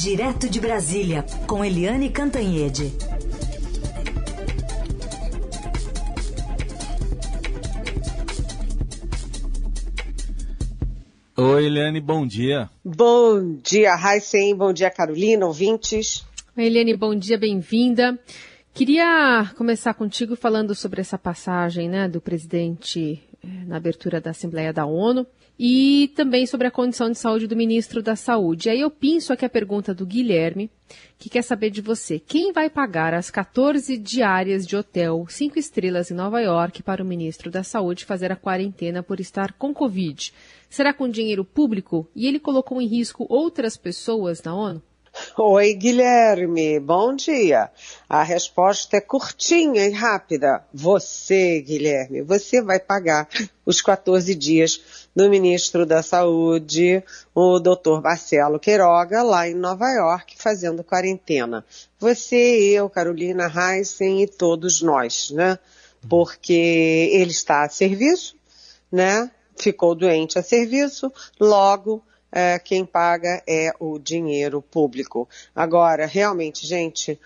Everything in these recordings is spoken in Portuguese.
Direto de Brasília, com Eliane Cantanhede. Oi, Eliane, bom dia. Bom dia, Raíssen, bom dia, Carolina, ouvintes. Oi, Eliane, bom dia, bem-vinda. Queria começar contigo falando sobre essa passagem né, do presidente na abertura da Assembleia da ONU e também sobre a condição de saúde do ministro da Saúde. Aí eu penso aqui a pergunta do Guilherme, que quer saber de você. Quem vai pagar as 14 diárias de hotel cinco estrelas em Nova York para o ministro da Saúde fazer a quarentena por estar com Covid? Será com dinheiro público? E ele colocou em risco outras pessoas na ONU? Oi, Guilherme, bom dia. A resposta é curtinha e rápida. Você, Guilherme, você vai pagar os 14 dias do ministro da Saúde, o doutor Marcelo Queiroga, lá em Nova York, fazendo quarentena. Você, eu, Carolina Heissen e todos nós, né? Porque ele está a serviço, né? Ficou doente a serviço, logo é, quem paga é o dinheiro público. Agora, realmente, gente,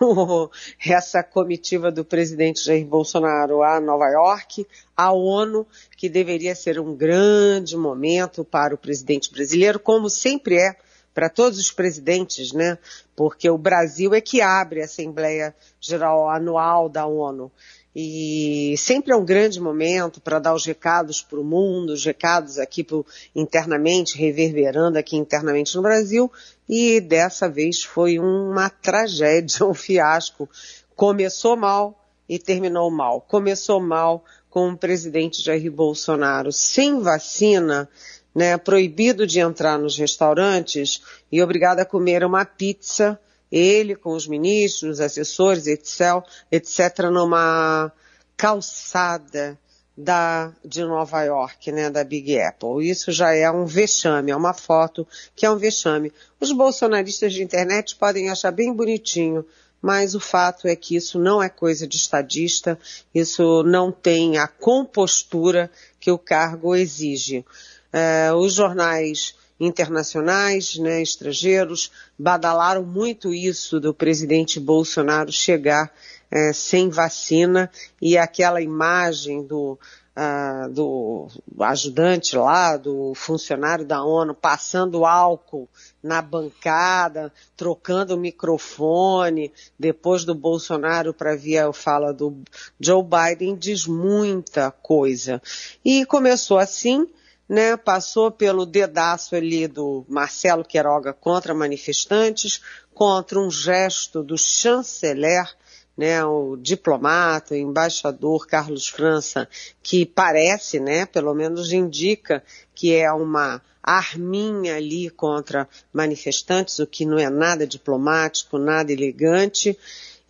essa comitiva do presidente Jair Bolsonaro a Nova York, a ONU, que deveria ser um grande momento para o presidente brasileiro, como sempre é para todos os presidentes, né? Porque o Brasil é que abre a Assembleia Geral Anual da ONU. E sempre é um grande momento para dar os recados para o mundo, os recados aqui pro, internamente, reverberando aqui internamente no Brasil. E dessa vez foi uma tragédia, um fiasco. Começou mal e terminou mal. Começou mal com o presidente Jair Bolsonaro sem vacina, né, proibido de entrar nos restaurantes e obrigado a comer uma pizza ele com os ministros, assessores, etc., etc., numa calçada da, de Nova York, né, da Big Apple. Isso já é um vexame, é uma foto que é um vexame. Os bolsonaristas de internet podem achar bem bonitinho, mas o fato é que isso não é coisa de estadista, isso não tem a compostura que o cargo exige. É, os jornais internacionais, né, estrangeiros, badalaram muito isso do presidente Bolsonaro chegar é, sem vacina e aquela imagem do, uh, do ajudante lá, do funcionário da ONU, passando álcool na bancada, trocando o microfone, depois do Bolsonaro para via fala do Joe Biden, diz muita coisa. E começou assim, né, passou pelo dedaço ali do Marcelo Queiroga contra manifestantes, contra um gesto do chanceler, né, o diplomata, o embaixador Carlos França, que parece, né, pelo menos indica que é uma arminha ali contra manifestantes, o que não é nada diplomático, nada elegante,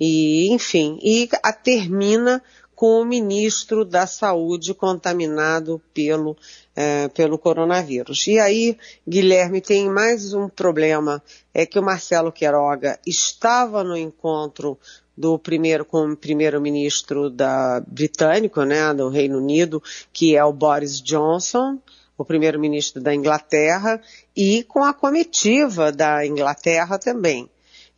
e enfim, e a termina com o ministro da Saúde contaminado pelo, é, pelo coronavírus. E aí, Guilherme, tem mais um problema, é que o Marcelo Queiroga estava no encontro do primeiro com o primeiro-ministro da britânico, né, do Reino Unido, que é o Boris Johnson, o primeiro-ministro da Inglaterra, e com a comitiva da Inglaterra também.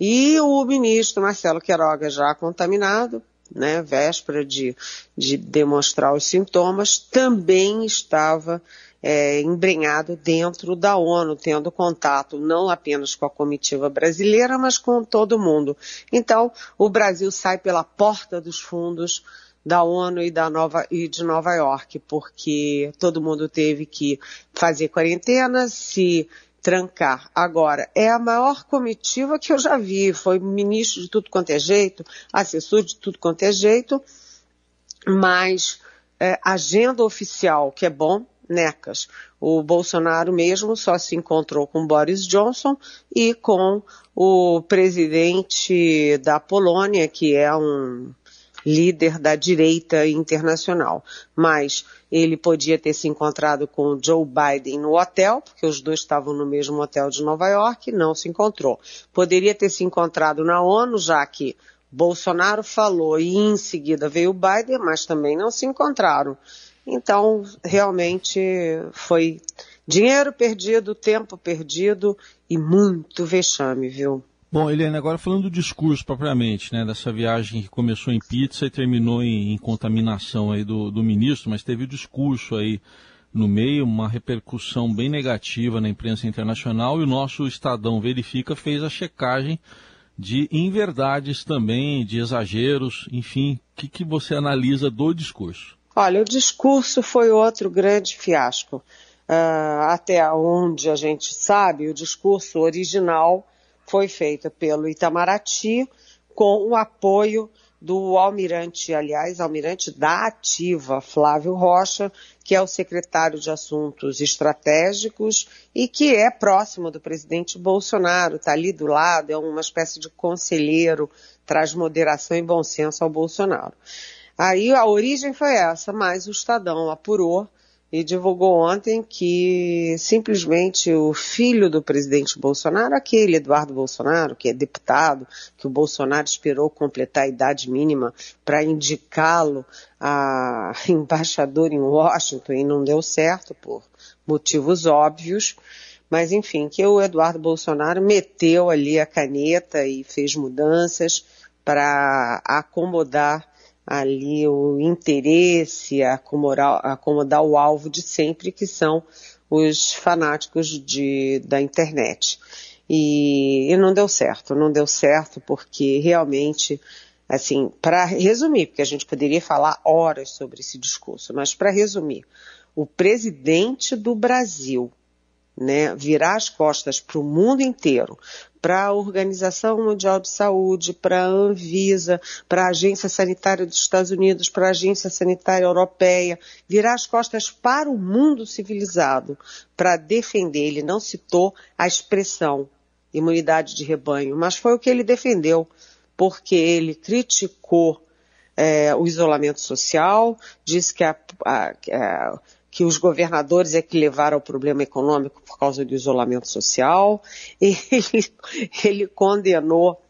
E o ministro Marcelo Queiroga já contaminado, né, véspera de, de demonstrar os sintomas, também estava é, embrenhado dentro da ONU, tendo contato não apenas com a comitiva brasileira, mas com todo mundo. Então, o Brasil sai pela porta dos fundos da ONU e, da Nova, e de Nova York, porque todo mundo teve que fazer quarentena, se trancar. Agora, é a maior comitiva que eu já vi. Foi ministro de tudo quanto é jeito, assessor de tudo quanto é jeito, mas é, agenda oficial, que é bom, necas. O Bolsonaro mesmo só se encontrou com Boris Johnson e com o presidente da Polônia, que é um líder da direita internacional. Mas ele podia ter se encontrado com Joe Biden no hotel, porque os dois estavam no mesmo hotel de Nova York, não se encontrou. Poderia ter se encontrado na ONU, já que Bolsonaro falou e em seguida veio o Biden, mas também não se encontraram. Então, realmente foi Dinheiro perdido, tempo perdido e muito vexame, viu? Bom, Helena, agora falando do discurso propriamente, né, dessa viagem que começou em pizza e terminou em, em contaminação aí do, do ministro, mas teve o discurso aí no meio, uma repercussão bem negativa na imprensa internacional e o nosso Estadão Verifica fez a checagem de inverdades também, de exageros, enfim, o que, que você analisa do discurso? Olha, o discurso foi outro grande fiasco. Uh, até onde a gente sabe, o discurso original foi feito pelo Itamaraty com o apoio do almirante, aliás, almirante da ativa, Flávio Rocha, que é o secretário de Assuntos Estratégicos e que é próximo do presidente Bolsonaro, está ali do lado, é uma espécie de conselheiro, traz moderação e bom senso ao Bolsonaro. Aí a origem foi essa, mas o Estadão apurou e divulgou ontem que simplesmente o filho do presidente Bolsonaro, aquele Eduardo Bolsonaro, que é deputado, que o Bolsonaro esperou completar a idade mínima para indicá-lo a embaixador em Washington e não deu certo por motivos óbvios. Mas enfim, que o Eduardo Bolsonaro meteu ali a caneta e fez mudanças para acomodar ali o interesse, acomodar, acomodar o alvo de sempre, que são os fanáticos de, da internet. E, e não deu certo, não deu certo porque realmente, assim, para resumir, porque a gente poderia falar horas sobre esse discurso, mas para resumir, o presidente do Brasil, né, virar as costas para o mundo inteiro, para a Organização Mundial de Saúde, para a Anvisa, para a Agência Sanitária dos Estados Unidos, para a Agência Sanitária Europeia, virar as costas para o mundo civilizado para defender. Ele não citou a expressão imunidade de rebanho, mas foi o que ele defendeu, porque ele criticou é, o isolamento social, disse que a, a, a que os governadores é que levaram ao problema econômico por causa do isolamento social. Ele, ele condenou,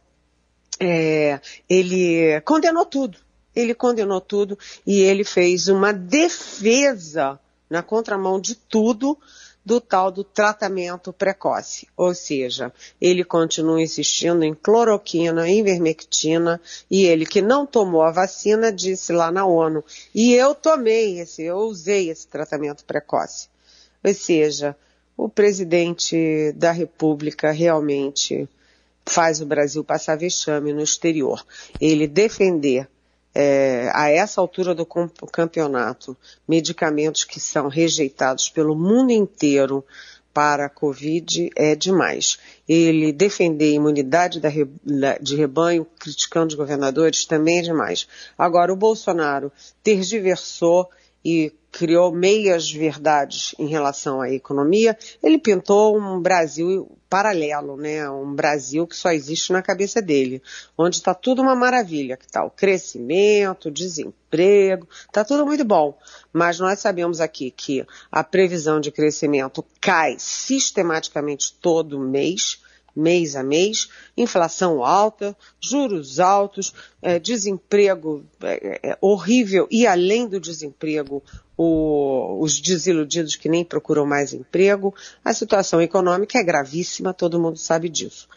é, ele condenou tudo. Ele condenou tudo e ele fez uma defesa na contramão de tudo do tal do tratamento precoce. Ou seja, ele continua insistindo em cloroquina, em vermectina, e ele que não tomou a vacina disse lá na ONU, e eu tomei esse, eu usei esse tratamento precoce. Ou seja, o presidente da República realmente faz o Brasil passar vexame no exterior. Ele defender é, a essa altura do campeonato, medicamentos que são rejeitados pelo mundo inteiro para a Covid é demais. Ele defender a imunidade de rebanho, criticando os governadores, também é demais. Agora, o Bolsonaro tergiversou e criou meias verdades em relação à economia, ele pintou um Brasil paralelo, né? Um Brasil que só existe na cabeça dele, onde está tudo uma maravilha, que está o crescimento, desemprego, está tudo muito bom. Mas nós sabemos aqui que a previsão de crescimento cai sistematicamente todo mês, mês a mês, inflação alta, juros altos, é, desemprego é, é, horrível e além do desemprego, o, os desiludidos que nem procuram mais emprego. A situação econômica é gravíssima, todo mundo sabe disso.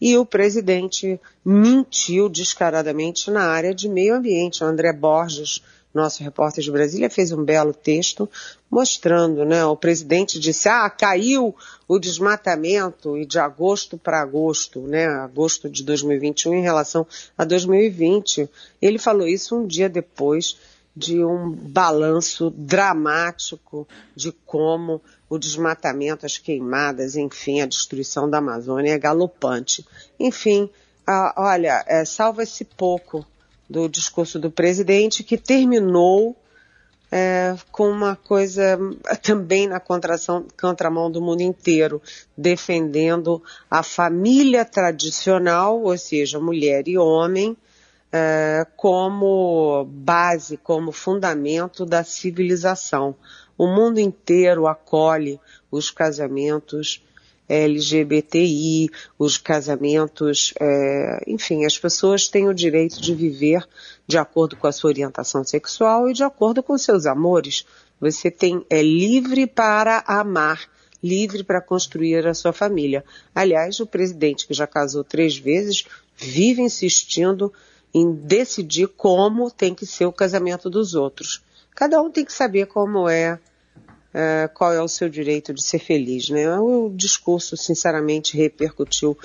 E o presidente mentiu descaradamente na área de meio ambiente. O André Borges nosso repórter de Brasília, fez um belo texto mostrando, né? O presidente disse, ah, caiu o desmatamento e de agosto para agosto, né? Agosto de 2021 em relação a 2020. Ele falou isso um dia depois de um balanço dramático de como o desmatamento, as queimadas, enfim, a destruição da Amazônia é galopante. Enfim, olha, é, salva-se pouco do discurso do presidente, que terminou é, com uma coisa também na contramão do mundo inteiro, defendendo a família tradicional, ou seja, mulher e homem, é, como base, como fundamento da civilização. O mundo inteiro acolhe os casamentos LGBTI, os casamentos, é, enfim, as pessoas têm o direito de viver de acordo com a sua orientação sexual e de acordo com seus amores. Você tem, é livre para amar livre para construir a sua família. Aliás, o presidente, que já casou três vezes, vive insistindo em decidir como tem que ser o casamento dos outros. Cada um tem que saber como é, é qual é o seu direito de ser feliz, né? O discurso, sinceramente, repercutiu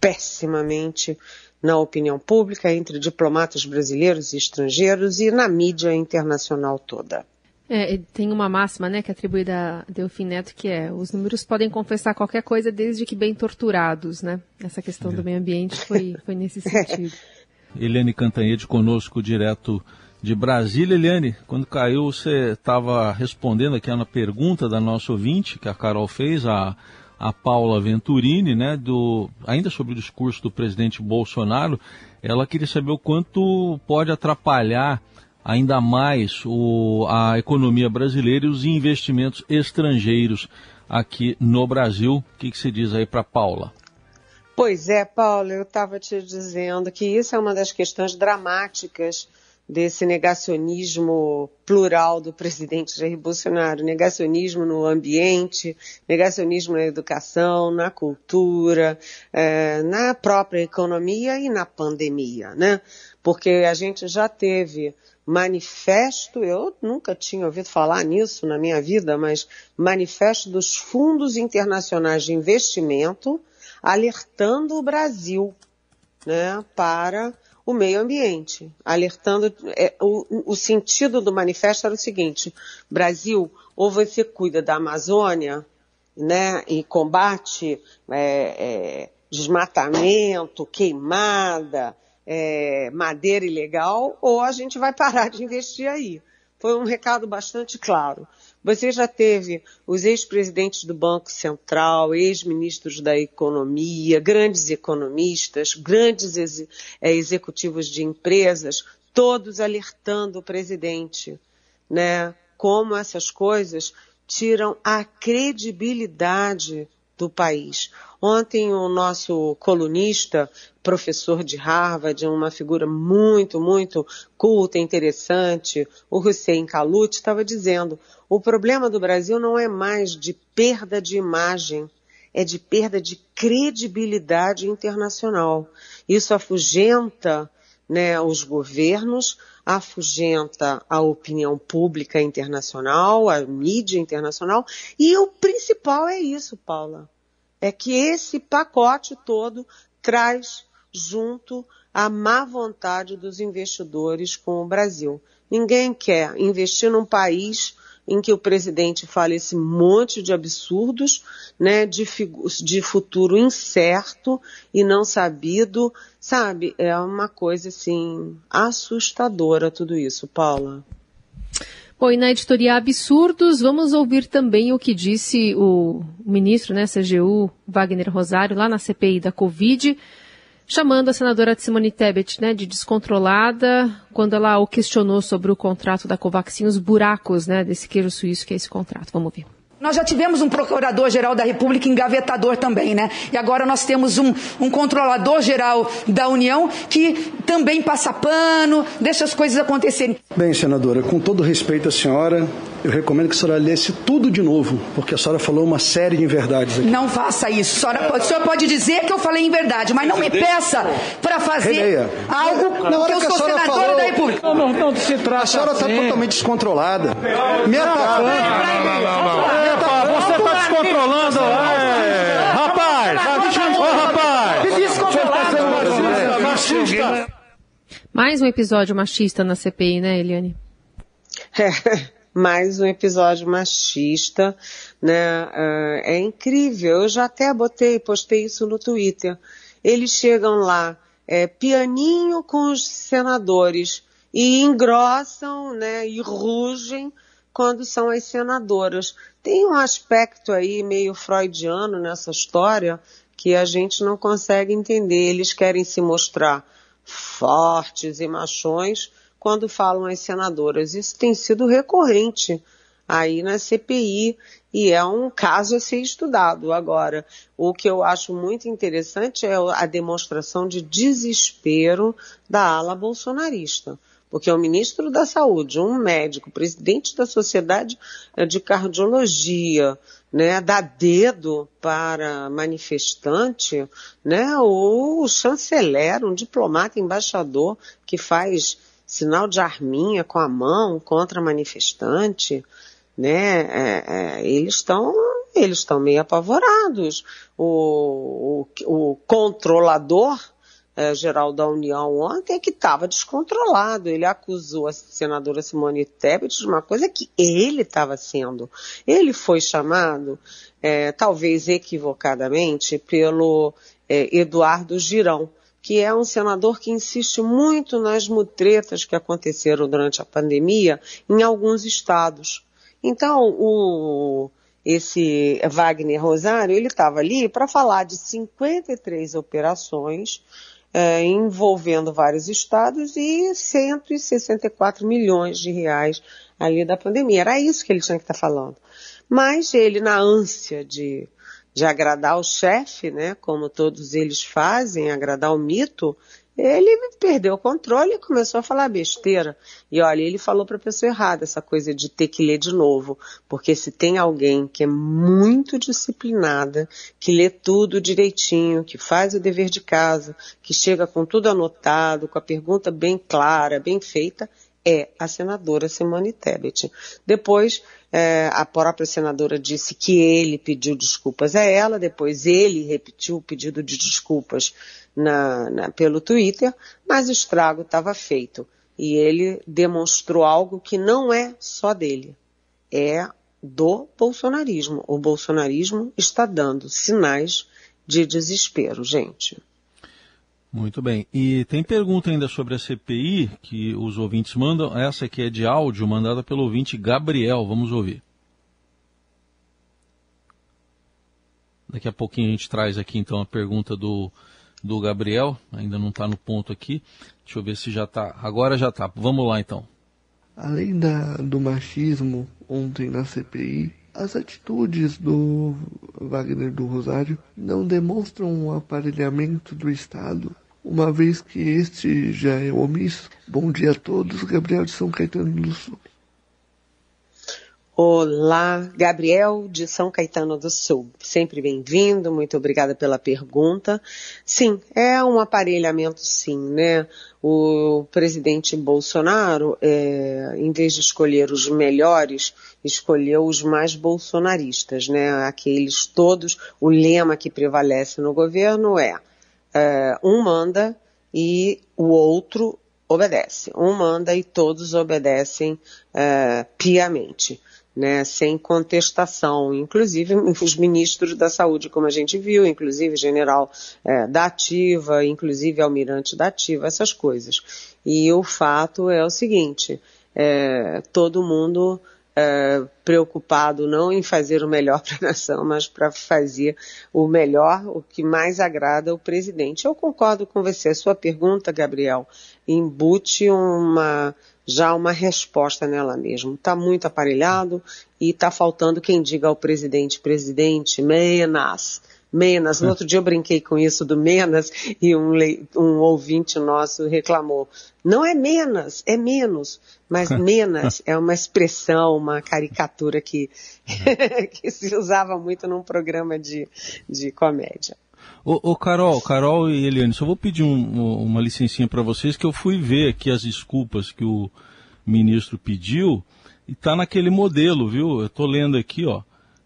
pessimamente na opinião pública entre diplomatas brasileiros e estrangeiros e na mídia internacional toda. É, tem uma máxima, né, que é atribuída a Delfim Neto, que é os números podem confessar qualquer coisa desde que bem torturados, né? Essa questão é. do meio ambiente foi, foi nesse sentido. Eliane Cantanhede conosco direto de Brasília. Eliane, quando caiu, você estava respondendo aqui na pergunta da nossa ouvinte, que a Carol fez, a, a Paula Venturini, né, do, ainda sobre o discurso do presidente Bolsonaro. Ela queria saber o quanto pode atrapalhar ainda mais o, a economia brasileira e os investimentos estrangeiros aqui no Brasil. O que, que se diz aí para Paula? Pois é, Paula, eu estava te dizendo que isso é uma das questões dramáticas desse negacionismo plural do presidente Jair Bolsonaro, negacionismo no ambiente, negacionismo na educação, na cultura, é, na própria economia e na pandemia, né? Porque a gente já teve manifesto, eu nunca tinha ouvido falar nisso na minha vida, mas manifesto dos fundos internacionais de investimento alertando o Brasil né, para o meio ambiente, alertando é, o, o, sentido do manifesto era o seguinte: Brasil, ou você cuida da Amazônia, né, e combate é, é, desmatamento, queimada, é, madeira ilegal, ou a gente vai parar de investir aí. Foi um recado bastante claro. Você já teve os ex-presidentes do Banco Central, ex-ministros da Economia, grandes economistas, grandes ex é, executivos de empresas, todos alertando o presidente, né? Como essas coisas tiram a credibilidade do país. Ontem o nosso colunista, professor de Harvard, uma figura muito, muito culta, interessante, o Hussein Kalut, estava dizendo, o problema do Brasil não é mais de perda de imagem, é de perda de credibilidade internacional. Isso afugenta né, os governos, afugenta a opinião pública internacional, a mídia internacional, e o principal é isso, Paula é que esse pacote todo traz junto a má vontade dos investidores com o Brasil. Ninguém quer investir num país em que o presidente fala esse monte de absurdos, né, de, de futuro incerto e não sabido, sabe? É uma coisa assim assustadora tudo isso, Paula. Bom, e na editoria Absurdos, vamos ouvir também o que disse o ministro, né, CGU, Wagner Rosário, lá na CPI da Covid, chamando a senadora Simone Tebet né, de descontrolada, quando ela o questionou sobre o contrato da Covaxin, os buracos né, desse queijo suíço que é esse contrato. Vamos ver. Nós já tivemos um procurador-geral da República engavetador também, né? E agora nós temos um, um controlador-geral da União que também passa pano, deixa as coisas acontecerem. Bem, senadora, com todo respeito à senhora, eu recomendo que a senhora lesse tudo de novo, porque a senhora falou uma série de inverdades aqui. Não faça isso. A senhora pode, a senhora pode dizer que eu falei inverdade, mas não me peça para fazer Releia. algo Na que eu sou senadora falou... da República. Não, não, não se trata A senhora está assim. totalmente descontrolada. Me atacando. Você está descontrolando. É. Rapaz! Ô, rapaz! Descontrolado. Machista. Mais um episódio machista na CPI, né, Eliane? É mais um episódio machista, né? Uh, é incrível. Eu já até botei, postei isso no Twitter. Eles chegam lá, é, pianinho com os senadores e engrossam, né? E rugem quando são as senadoras. Tem um aspecto aí meio freudiano nessa história que a gente não consegue entender. Eles querem se mostrar fortes e machões, quando falam as senadoras. Isso tem sido recorrente aí na CPI e é um caso a ser estudado. Agora, o que eu acho muito interessante é a demonstração de desespero da ala bolsonarista. porque o ministro da Saúde, um médico, presidente da Sociedade de Cardiologia, né, dá dedo para manifestante, né, o chanceler, um diplomata embaixador que faz sinal de arminha com a mão contra manifestante, né, é, é, eles estão eles estão meio apavorados. O, o, o controlador é, geral da União ontem é que estava descontrolado. Ele acusou a senadora Simone Tebet de uma coisa que ele estava sendo. Ele foi chamado, é, talvez equivocadamente, pelo é, Eduardo Girão, que é um senador que insiste muito nas mutretas que aconteceram durante a pandemia em alguns estados. Então, o, esse Wagner Rosário, ele estava ali para falar de 53 operações é, envolvendo vários estados e 164 milhões de reais ali da pandemia. Era isso que ele tinha que estar tá falando. Mas ele, na ânsia de, de agradar o chefe, né, como todos eles fazem, agradar o mito, ele perdeu o controle e começou a falar besteira. E olha, ele falou para a pessoa errada essa coisa de ter que ler de novo, porque se tem alguém que é muito disciplinada, que lê tudo direitinho, que faz o dever de casa, que chega com tudo anotado, com a pergunta bem clara, bem feita, é a senadora Simone Tebet. Depois, é, a própria senadora disse que ele pediu desculpas a ela, depois ele repetiu o pedido de desculpas na, na, pelo Twitter, mas o estrago estava feito. E ele demonstrou algo que não é só dele, é do bolsonarismo. O bolsonarismo está dando sinais de desespero, gente. Muito bem. E tem pergunta ainda sobre a CPI que os ouvintes mandam. Essa aqui é de áudio, mandada pelo ouvinte Gabriel. Vamos ouvir. Daqui a pouquinho a gente traz aqui então a pergunta do, do Gabriel. Ainda não está no ponto aqui. Deixa eu ver se já está. Agora já está. Vamos lá então. Além da, do machismo ontem na CPI, as atitudes do Wagner do Rosário não demonstram um aparelhamento do Estado uma vez que este já é omisso. Bom dia a todos, Gabriel de São Caetano do Sul. Olá, Gabriel de São Caetano do Sul. Sempre bem-vindo, muito obrigada pela pergunta. Sim, é um aparelhamento sim, né? O presidente Bolsonaro, é, em vez de escolher os melhores, escolheu os mais bolsonaristas, né? Aqueles todos, o lema que prevalece no governo é é, um manda e o outro obedece. Um manda e todos obedecem é, piamente. Né, sem contestação, inclusive os ministros da saúde, como a gente viu, inclusive general é, da ativa, inclusive almirante da ativa, essas coisas. E o fato é o seguinte, é, todo mundo é, preocupado não em fazer o melhor para a nação, mas para fazer o melhor, o que mais agrada ao presidente. Eu concordo com você. A sua pergunta, Gabriel, embute uma já uma resposta nela mesmo. Está muito aparelhado e está faltando quem diga ao presidente, presidente, menas, Menas. No outro dia eu brinquei com isso do Menas e um, um ouvinte nosso reclamou. Não é Menas, é menos. Mas Menas é uma expressão, uma caricatura que, que se usava muito num programa de, de comédia. Ô, ô, Carol, Carol e Eliane, só vou pedir um, uma licencinha para vocês que eu fui ver aqui as desculpas que o ministro pediu e está naquele modelo, viu? Eu estou lendo aqui, ó.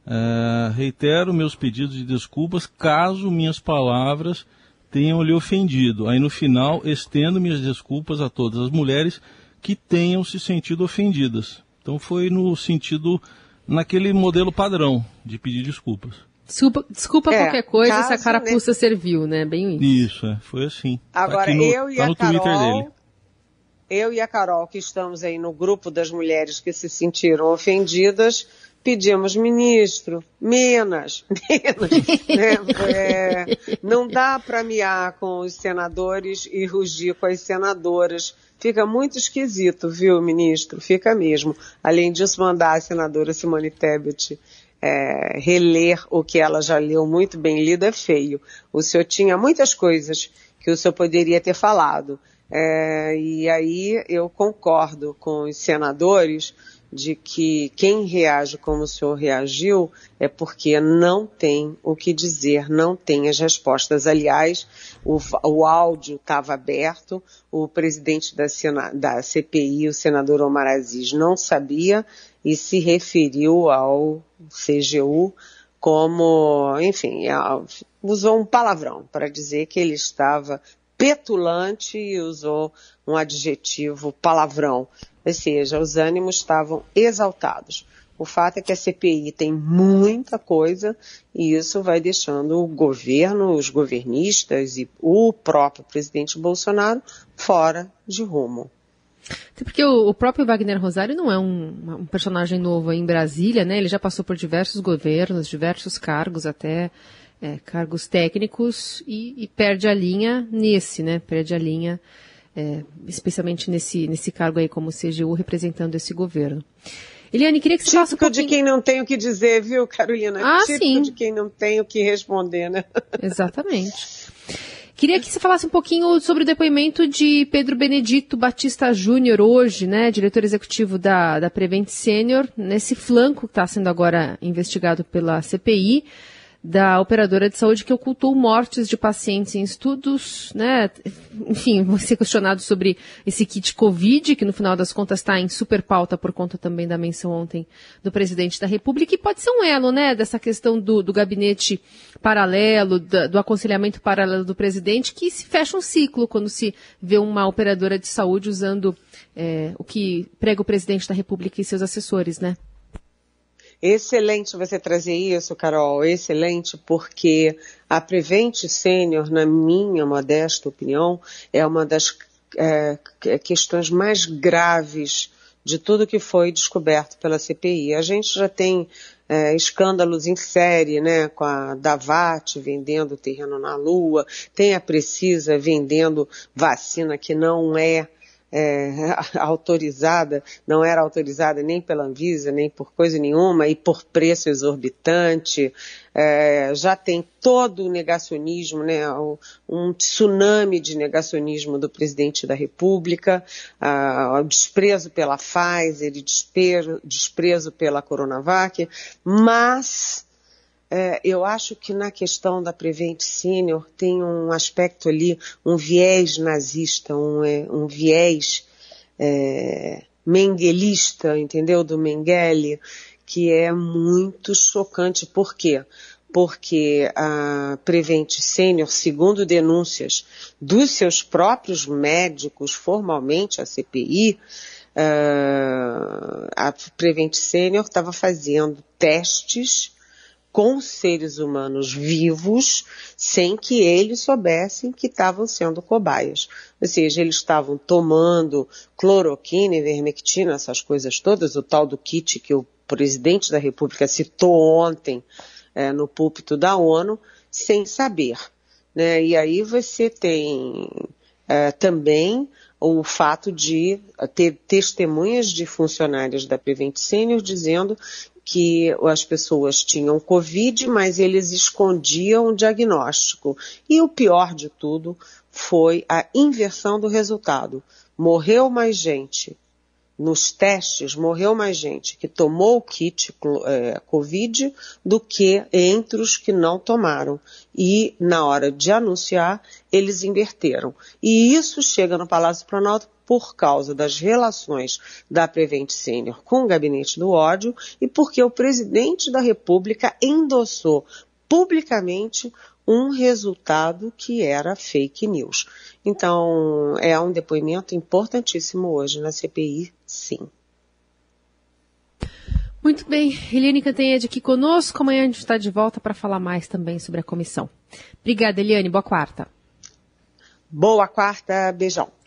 Uh, reitero meus pedidos de desculpas caso minhas palavras tenham lhe ofendido. Aí no final, estendo minhas desculpas a todas as mulheres que tenham se sentido ofendidas. Então foi no sentido, naquele modelo padrão de pedir desculpas. Desculpa, desculpa é, qualquer coisa se a carapuça serviu, né? Bem isso. Isso, é, foi assim. Tá Agora, tá no, eu e tá a Carol, eu e a Carol, que estamos aí no grupo das mulheres que se sentiram ofendidas, pedimos, ministro, menos, menos. né? é, não dá para miar com os senadores e rugir com as senadoras. Fica muito esquisito, viu, ministro? Fica mesmo. Além disso, mandar a senadora Simone Tebet é, reler o que ela já leu muito bem lido é feio. O senhor tinha muitas coisas que o senhor poderia ter falado É, e aí eu concordo com os senadores de que quem reage como o senhor reagiu é porque não tem o que dizer, não tem as respostas. Aliás, o, o áudio estava aberto, o presidente da, da, CPI, o senador Omar Aziz, não sabia e se referiu ao CGU como, enfim, usou um palavrão para dizer que ele estava petulante e usou um adjetivo palavrão. Ou seja, os ânimos estavam exaltados. O fato é que a CPI tem muita coisa e isso vai deixando o governo, os governistas e o próprio presidente Bolsonaro fora de rumo. Até porque o, próprio Wagner Rosário não é um, um, personagem novo em Brasília, né? Ele já passou por diversos governos, diversos cargos, até é, cargos técnicos, e, e, perde a linha nesse, né? Perde a linha, é, especialmente nesse, nesse cargo aí como CGU, representando esse governo. Eliane, queria que você falasse um pouquinho... de quem não tem o que dizer, viu, Carolina? Ah, Típico sim. de quem não tem o que responder, né? Exatamente. Queria que você falasse um pouquinho sobre o depoimento de Pedro Benedito Batista Júnior hoje, né, diretor executivo da, da Prevent Senior, nesse flanco que está sendo agora investigado pela CPI da operadora de saúde que ocultou mortes de pacientes em estudos, né? Enfim, vou ser questionado sobre esse kit Covid, que no final das contas está em super pauta por conta também da menção ontem do presidente da República, e pode ser um elo, né, dessa questão do, do gabinete paralelo, do, do aconselhamento paralelo do presidente, que se fecha um ciclo quando se vê uma operadora de saúde usando é, o que prega o presidente da República e seus assessores, né? Excelente você trazer isso, Carol, excelente, porque a Prevent Senior, na minha modesta opinião, é uma das é, questões mais graves de tudo que foi descoberto pela CPI. A gente já tem é, escândalos em série, né, com a Davat vendendo terreno na Lua, tem a Precisa vendendo vacina que não é é, autorizada, não era autorizada nem pela Anvisa, nem por coisa nenhuma, e por preço exorbitante. É, já tem todo o negacionismo, né, um tsunami de negacionismo do presidente da República, o desprezo pela Pfizer desprezo, desprezo pela Coronavac, mas é, eu acho que na questão da Prevent Senior tem um aspecto ali, um viés nazista, um, é, um viés é, menguelista, entendeu? Do Mengele, que é muito chocante. Por quê? Porque a Prevent Senior, segundo denúncias dos seus próprios médicos, formalmente a CPI, uh, a Prevent Senior estava fazendo testes com seres humanos vivos sem que eles soubessem que estavam sendo cobaias. Ou seja, eles estavam tomando cloroquina, ivermectina, essas coisas todas, o tal do kit que o presidente da República citou ontem é, no púlpito da ONU, sem saber. Né? E aí você tem é, também o fato de ter testemunhas de funcionários da Prevent Senior dizendo que as pessoas tinham Covid, mas eles escondiam o diagnóstico. E o pior de tudo foi a inversão do resultado. Morreu mais gente. Nos testes, morreu mais gente que tomou o kit é, Covid do que entre os que não tomaram. E, na hora de anunciar, eles inverteram. E isso chega no Palácio Planalto por causa das relações da Prevent Senior com o gabinete do ódio e porque o presidente da República endossou publicamente um resultado que era fake news. Então, é um depoimento importantíssimo hoje na CPI, sim. Muito bem, Eliane Cantanhede aqui conosco. Amanhã a gente está de volta para falar mais também sobre a comissão. Obrigada, Eliane. Boa quarta. Boa quarta. Beijão.